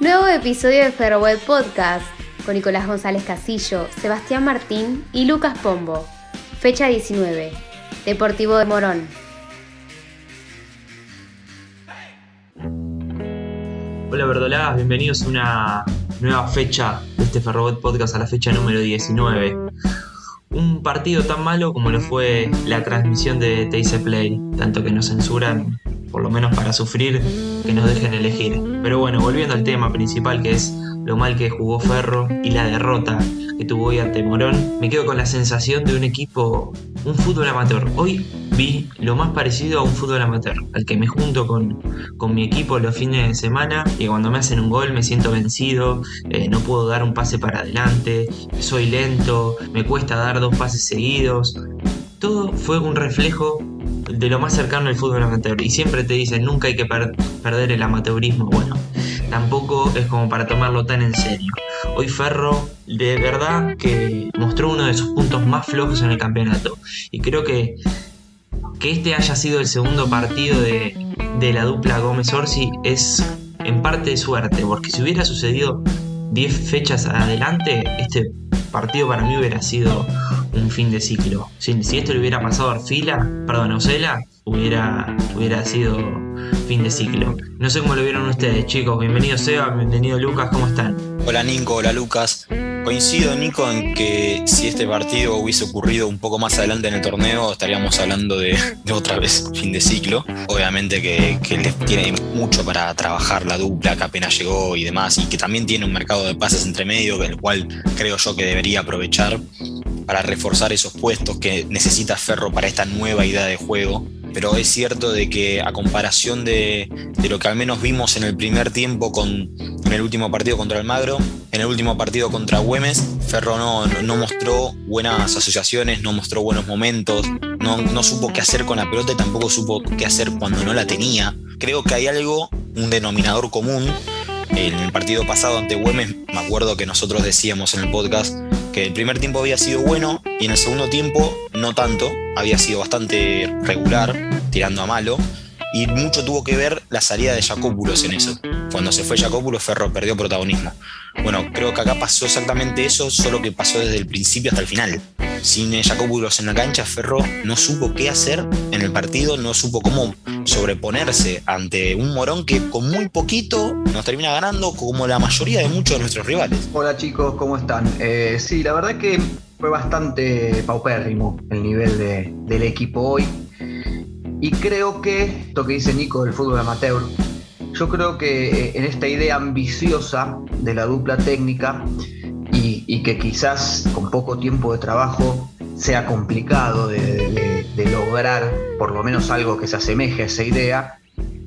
Nuevo episodio de Ferroweb Podcast con Nicolás González Casillo, Sebastián Martín y Lucas Pombo. Fecha 19. Deportivo de Morón. Hola verdolagas, bienvenidos a una nueva fecha de este Ferrobot Podcast a la fecha número 19. Un partido tan malo como lo fue la transmisión de Teise Play, tanto que nos censuran, por lo menos para sufrir, que nos dejen elegir. Pero bueno, volviendo al tema principal que es lo mal que jugó Ferro y la derrota que tuvo hoy ante Morón, me quedo con la sensación de un equipo, un fútbol amateur. Hoy vi lo más parecido a un fútbol amateur, al que me junto con, con mi equipo los fines de semana y cuando me hacen un gol me siento vencido, eh, no puedo dar un pase para adelante, soy lento, me cuesta dar dos pases seguidos. Todo fue un reflejo de lo más cercano al fútbol amateur. Y siempre te dicen, nunca hay que perder el amateurismo. Bueno, tampoco es como para tomarlo tan en serio. Hoy Ferro de verdad que mostró uno de sus puntos más flojos en el campeonato. Y creo que, que este haya sido el segundo partido de, de la dupla Gómez Orsi es en parte suerte, porque si hubiera sucedido 10 fechas adelante, este partido para mí hubiera sido un fin de ciclo. Si, esto le hubiera pasado a Arfila, perdón, a Osela, hubiera, hubiera sido fin de ciclo. No sé cómo lo vieron ustedes, chicos. Bienvenido Seba, bienvenido Lucas, ¿cómo están? Hola Nico, hola Lucas. Coincido, Nico, en que si este partido hubiese ocurrido un poco más adelante en el torneo, estaríamos hablando de, otra vez fin de ciclo. Obviamente que, que tiene mucho para trabajar la dupla que apenas llegó y demás, y que también tiene un mercado de pases entre medio, el cual creo yo que debería aprovechar para reforzar esos puestos que necesita Ferro para esta nueva idea de juego pero es cierto de que a comparación de, lo que al menos vimos en el primer tiempo con, en el último partido contra Almagro, en el último partido contra Güemes, Ferro no, no, mostró buenas asociaciones, no mostró buenos momentos, no, no supo qué hacer con la pelota y tampoco supo qué hacer cuando no la tenía. Creo que hay algo, un denominador común. En el partido pasado ante Güemes, me acuerdo que nosotros decíamos en el podcast que el primer tiempo había sido bueno y en el segundo tiempo no tanto, había sido bastante regular, tirando a malo, y mucho tuvo que ver la salida de Jacópulos en eso. Cuando se fue Jacópulos, Ferro perdió protagonismo. Bueno, creo que acá pasó exactamente eso, solo que pasó desde el principio hasta el final. Sin Jacópulos en la cancha, Ferro no supo qué hacer en el partido, no supo cómo sobreponerse ante un Morón que con muy poquito nos termina ganando, como la mayoría de muchos de nuestros rivales. Hola chicos, ¿cómo están? Eh, sí, la verdad que fue bastante paupérrimo el nivel del equipo hoy. Y creo que, esto que dice Nico del fútbol amateur, yo creo que eh, en esta idea ambiciosa de la dupla técnica y, que quizás con poco tiempo de trabajo sea complicado de, lograr por lo menos algo que se asemeje a esa idea,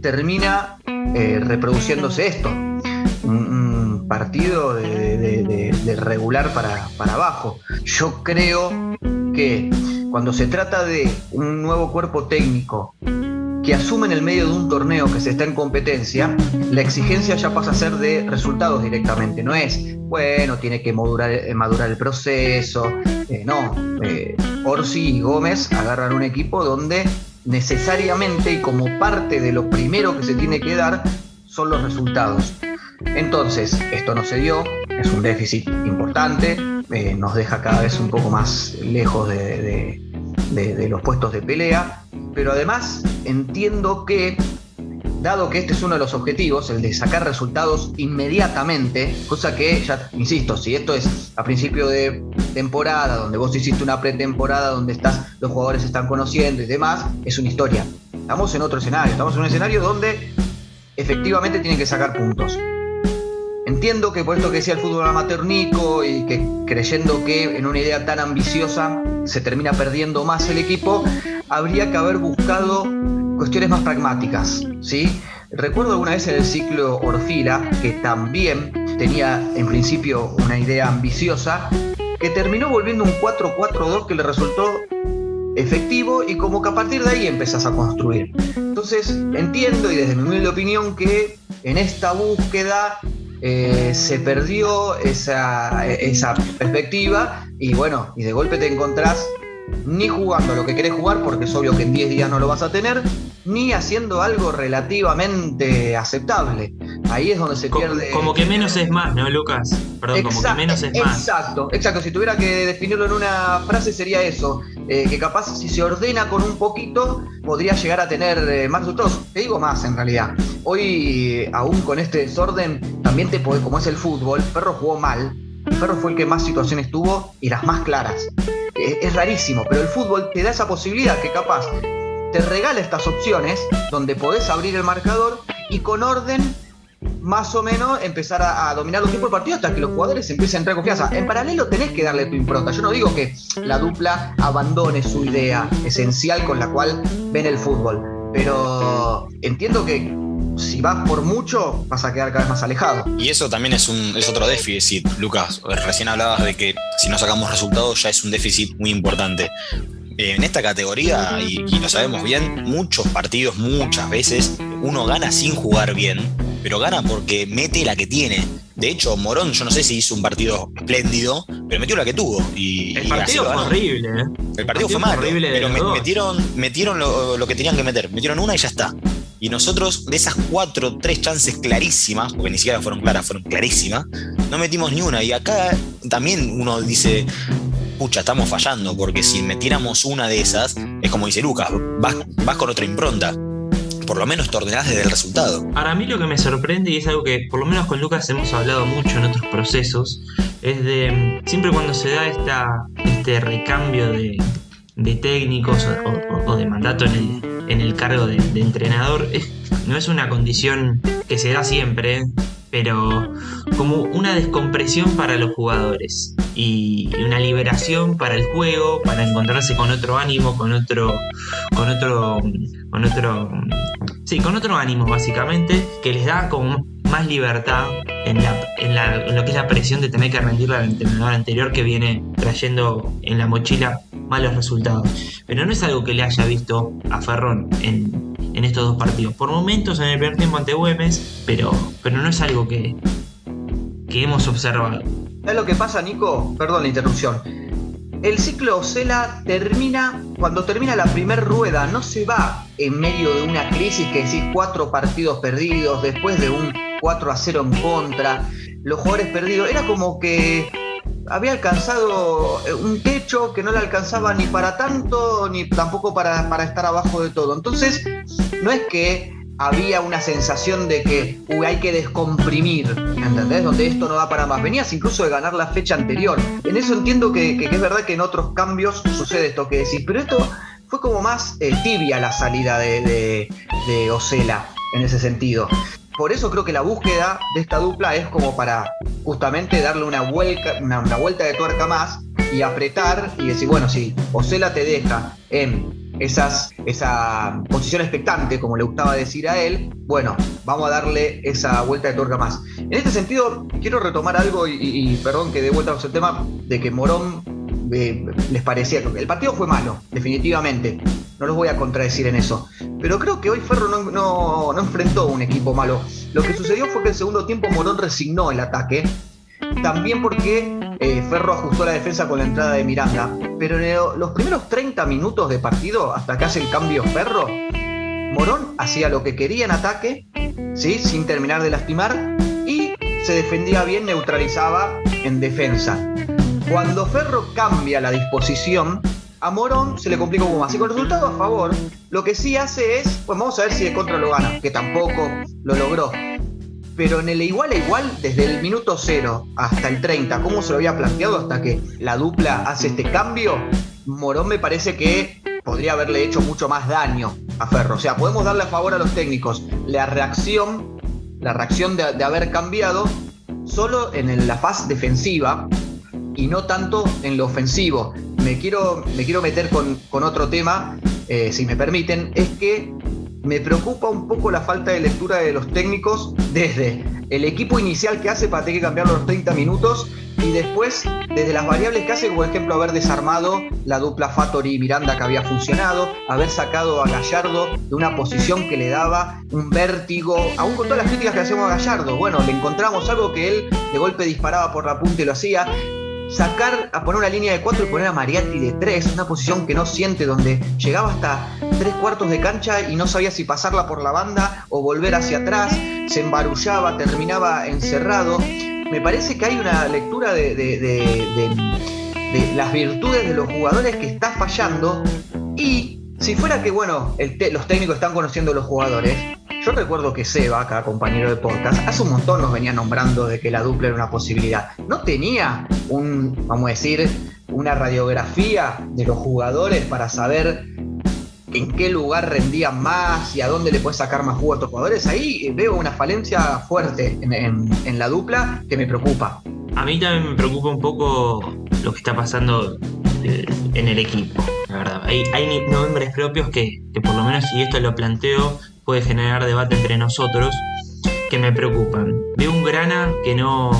termina eh, reproduciéndose esto. Un, partido de, regular para, para abajo. Yo creo que cuando se trata de un nuevo cuerpo técnico que asume en el medio de un torneo que se está en competencia, la exigencia ya pasa a ser de resultados directamente. No es, bueno, tiene que madurar, eh, madurar el proceso. Eh, no, eh, Orsi y Gómez agarran un equipo donde necesariamente y como parte de lo primero que se tiene que dar son los resultados. Entonces, esto no se dio, es un déficit importante, nos deja cada vez un poco más lejos de, los puestos de pelea, pero además entiendo que, dado que este es uno de los objetivos, el de sacar resultados inmediatamente, cosa que, ya insisto, si esto es a principio de temporada, donde vos hiciste una pretemporada, donde estás, los jugadores se están conociendo y demás, es una historia. Estamos en otro escenario, estamos en un escenario donde efectivamente tienen que sacar puntos. Entiendo que por esto que decía el fútbol amateurnico y que creyendo que en una idea tan ambiciosa se termina perdiendo más el equipo, habría que haber buscado cuestiones más pragmáticas, ¿sí? Recuerdo alguna vez en el ciclo Orfila, que también tenía en principio una idea ambiciosa, que terminó volviendo un 4-4-2 que le resultó efectivo y como que a partir de ahí empezás a construir. Entonces entiendo y desde mi humilde opinión que en esta búsqueda eh, se perdió esa, esa perspectiva y bueno, y de golpe te encontrás ni jugando lo que querés jugar, porque es obvio que en 10 días no lo vas a tener, ni haciendo algo relativamente aceptable. Ahí es donde se pierde. Como que menos es más, ¿no, Lucas? Perdón, como que menos es más. Exacto, exacto. Si tuviera que definirlo en una frase sería eso. Eh, que capaz si se ordena con un poquito podría llegar a tener eh, más resultados. Te digo más en realidad. Hoy, aún con este desorden, también te puede, como es el fútbol, Perro jugó mal. Perro fue el que más situaciones tuvo y las más claras. Es rarísimo, pero el fútbol te da esa posibilidad que capaz te regala estas opciones donde podés abrir el marcador y con orden más o menos empezar a, dominar los tiempos de partido hasta que los jugadores empiecen a entrar confianza. En paralelo tenés que darle tu impronta. Yo no digo que la dupla abandone su idea esencial con la cual ven el fútbol, pero entiendo que si vas por mucho vas a quedar cada vez más alejado. Y eso también es, un, es otro déficit, Lucas. Recién hablabas de que si no sacamos resultados ya es un déficit muy importante en esta categoría, y, lo sabemos bien, muchos partidos, muchas veces, uno gana sin jugar bien, pero gana porque mete la que tiene. De hecho, Morón, yo no sé si hizo un partido espléndido, pero metió la que tuvo. Y, el partido fue horrible. ¿eh? El partido, fue malo, pero metieron, metieron lo, que tenían que meter. Metieron una y ya está. Y nosotros, de esas cuatro, tres chances clarísimas, porque ni siquiera fueron claras, fueron clarísimas, no metimos ni una. Y acá también uno dice, pucha, estamos fallando, porque si metiéramos una de esas, es como dice Lucas, vas, vas con otra impronta. Por lo menos te ordenás desde el resultado. Para mí lo que me sorprende, y es algo que por lo menos con Lucas hemos hablado mucho en otros procesos, es de siempre cuando se da esta, este recambio de, técnicos o, de mandato en el, cargo de, entrenador, no es una condición que se da siempre, pero como una descompresión para los jugadores y una liberación para el juego, para encontrarse con otro ánimo, con otro, con otro, con otro, sí, con otro ánimo básicamente, que les da como más libertad en, lo que es la presión de tener que rendirle al entrenador anterior que viene trayendo en la mochila malos resultados. Pero no es algo que le haya visto a Ferrón en, en estos dos partidos. Por momentos en el primer tiempo ante Güemes, pero, pero no es algo que, que hemos observado. ¿Sabes lo que pasa, Nico? Perdón la interrupción. El ciclo Ocela termina cuando termina la primera rueda, no se va en medio de una crisis que decís cuatro partidos perdidos, después de un 4 a 0 en contra, los jugadores perdidos. Era como que había alcanzado eh, un techo que no le alcanzaba ni para tanto, ni tampoco para, para estar abajo de todo. Entonces, no es que había una sensación de que hay que descomprimir, ¿entendés? Donde esto no da para más. Venías incluso de ganar la fecha anterior. En eso entiendo que, es verdad que en otros cambios sucede esto que decís, pero esto fue como más eh, tibia la salida de, de, de en ese sentido. Por eso creo que la búsqueda de esta dupla es como para justamente darle una vuelta, una, vuelta de tuerca más y apretar y decir, bueno, si Ocela te deja en esas, esa posición expectante, como le gustaba decir a él, bueno, vamos a darle esa vuelta de tuerca más. En este sentido, quiero retomar algo y, perdón que de vuelta el tema de que Morón eh, les parecía. El partido fue malo, definitivamente. No los voy a contradecir en eso. Pero creo que hoy Ferro no, no, enfrentó un equipo malo. Lo que sucedió fue que el segundo tiempo Morón resignó el ataque. También porque eh, Ferro ajustó la defensa con la entrada de Miranda. Pero en los primeros 30 minutos de partido, hasta que hace el cambio Ferro, Morón hacía lo que quería en ataque, ¿sí? sin terminar de lastimar, y se defendía bien, neutralizaba en defensa. Cuando Ferro cambia la disposición, a Morón se le complica un poco más. Y con resultado a favor, lo que sí hace es, pues vamos a ver si de contra lo gana, que tampoco lo logró. Pero en el igual a igual, desde el minuto 0 hasta el 30, ¿cómo se lo había planteado hasta que la dupla hace este cambio? Morón me parece que podría haberle hecho mucho más daño a Ferro. O sea, podemos darle a favor a los técnicos la reacción, la reacción de, haber cambiado solo en la fase defensiva y no tanto en lo ofensivo me quiero, me quiero meter con, otro tema, eh, si me permiten, es que me preocupa un poco la falta de lectura de los técnicos desde el equipo inicial que hace para tener que cambiarlo los 30 minutos y después desde las variables que hace, por ejemplo, haber desarmado la dupla Fattori y Miranda que había funcionado, haber sacado a Gallardo de una posición que le daba un vértigo, aún con todas las críticas que hacemos a Gallardo, bueno, le encontramos algo que él de golpe disparaba por la punta y lo hacía, sacar, a poner una línea de cuatro y poner a Mariatti de tres, una posición que no siente, donde llegaba hasta tres cuartos de cancha y no sabía si pasarla por la banda o volver hacia atrás, se embarullaba, terminaba encerrado. Me parece que hay una lectura de, de las virtudes de los jugadores que está fallando y si fuera que, bueno, los técnicos están conociendo a los jugadores, yo recuerdo que Seba, acá compañero de podcast, hace un montón nos venía nombrando de que la dupla era una posibilidad. No tenía un, vamos a decir, una radiografía de los jugadores para saber en qué lugar rendían más y a dónde le puede sacar más jugo a estos jugadores. Ahí veo una falencia fuerte en, la dupla que me preocupa. A mí también me preocupa un poco lo que está pasando eh, en el equipo, la verdad. Hay, hay nombres propios que, que por lo menos si esto lo planteo puede generar debate entre nosotros que me preocupan. Veo un Grana que no,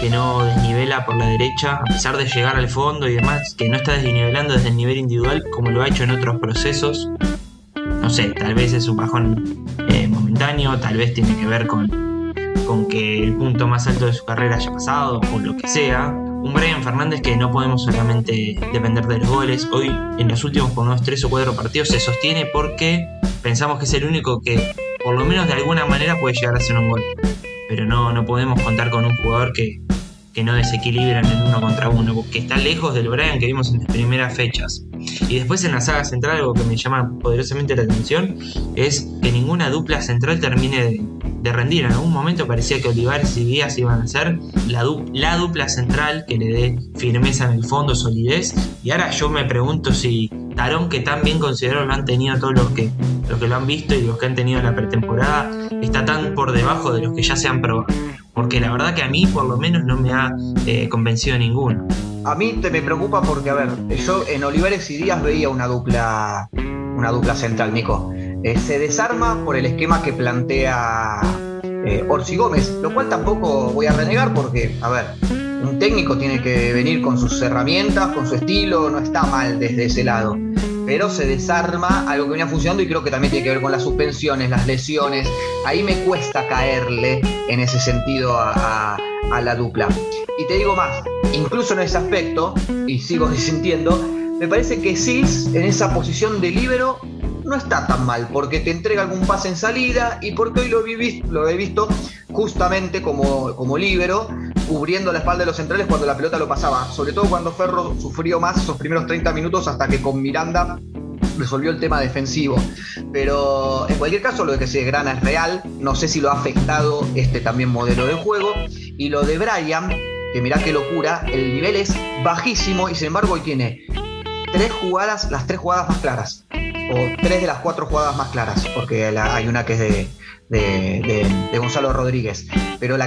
que no desnivela por la derecha, a pesar de llegar al fondo y demás, que no está desnivelando desde el nivel individual como lo ha hecho en otros procesos. No sé, tal vez es un bajón eh, momentáneo, tal vez tiene que ver con, con que el punto más alto de su carrera haya pasado o lo que sea. Un Brian Fernández que no podemos solamente depender de los goles. Hoy, en los últimos por unos 3 o 4 partidos, se sostiene porque pensamos que es el único que, por lo menos de alguna manera, puede llegar a hacer un gol. Pero no, no podemos contar con un jugador que, no desequilibra en uno contra uno, que está lejos del Brian que vimos en las primeras fechas. Y después en la saga central, algo que me llama poderosamente la atención es que ninguna dupla central termine de, rendir. En algún momento parecía que Olivares y Díaz iban a ser la, la dupla central que le dé firmeza en el fondo, solidez. Y ahora yo me pregunto si Tarón, que tan bien considero lo han tenido todos los que, los que lo han visto y los que han tenido en la pretemporada, está tan por debajo de los que ya se han probado. Porque la verdad que a mí por lo menos no me ha eh, convencido ninguno. A mí te me preocupa porque, a ver, yo en Olivares y Díaz veía una dupla, una dupla central, Nico. Eh, se desarma por el esquema que plantea eh, Orsi Gómez, lo cual tampoco voy a renegar porque, a ver, un técnico tiene que venir con sus herramientas, con su estilo, no está mal desde ese lado. Pero se desarma algo que venía funcionando y creo que también tiene que ver con las suspensiones, las lesiones. Ahí me cuesta caerle en ese sentido a, la dupla. Y te digo más, incluso en ese aspecto, y sigo disintiendo, me parece que Sis en esa posición de líbero no está tan mal, porque te entrega algún pase en salida y porque hoy lo, he visto justamente como, como cubriendo la espalda de los centrales cuando la pelota lo pasaba, sobre todo cuando Ferro sufrió más esos primeros 30 minutos hasta que con Miranda resolvió el tema defensivo. Pero en cualquier caso, lo de que se grana es real. No sé si lo ha afectado este también modelo de juego. Y lo de Brian, que mirá qué locura, el nivel es bajísimo y sin embargo hoy tiene tres jugadas, las tres jugadas más claras. O tres de las cuatro jugadas más claras, porque hay una que es de, Gonzalo Rodríguez. Pero la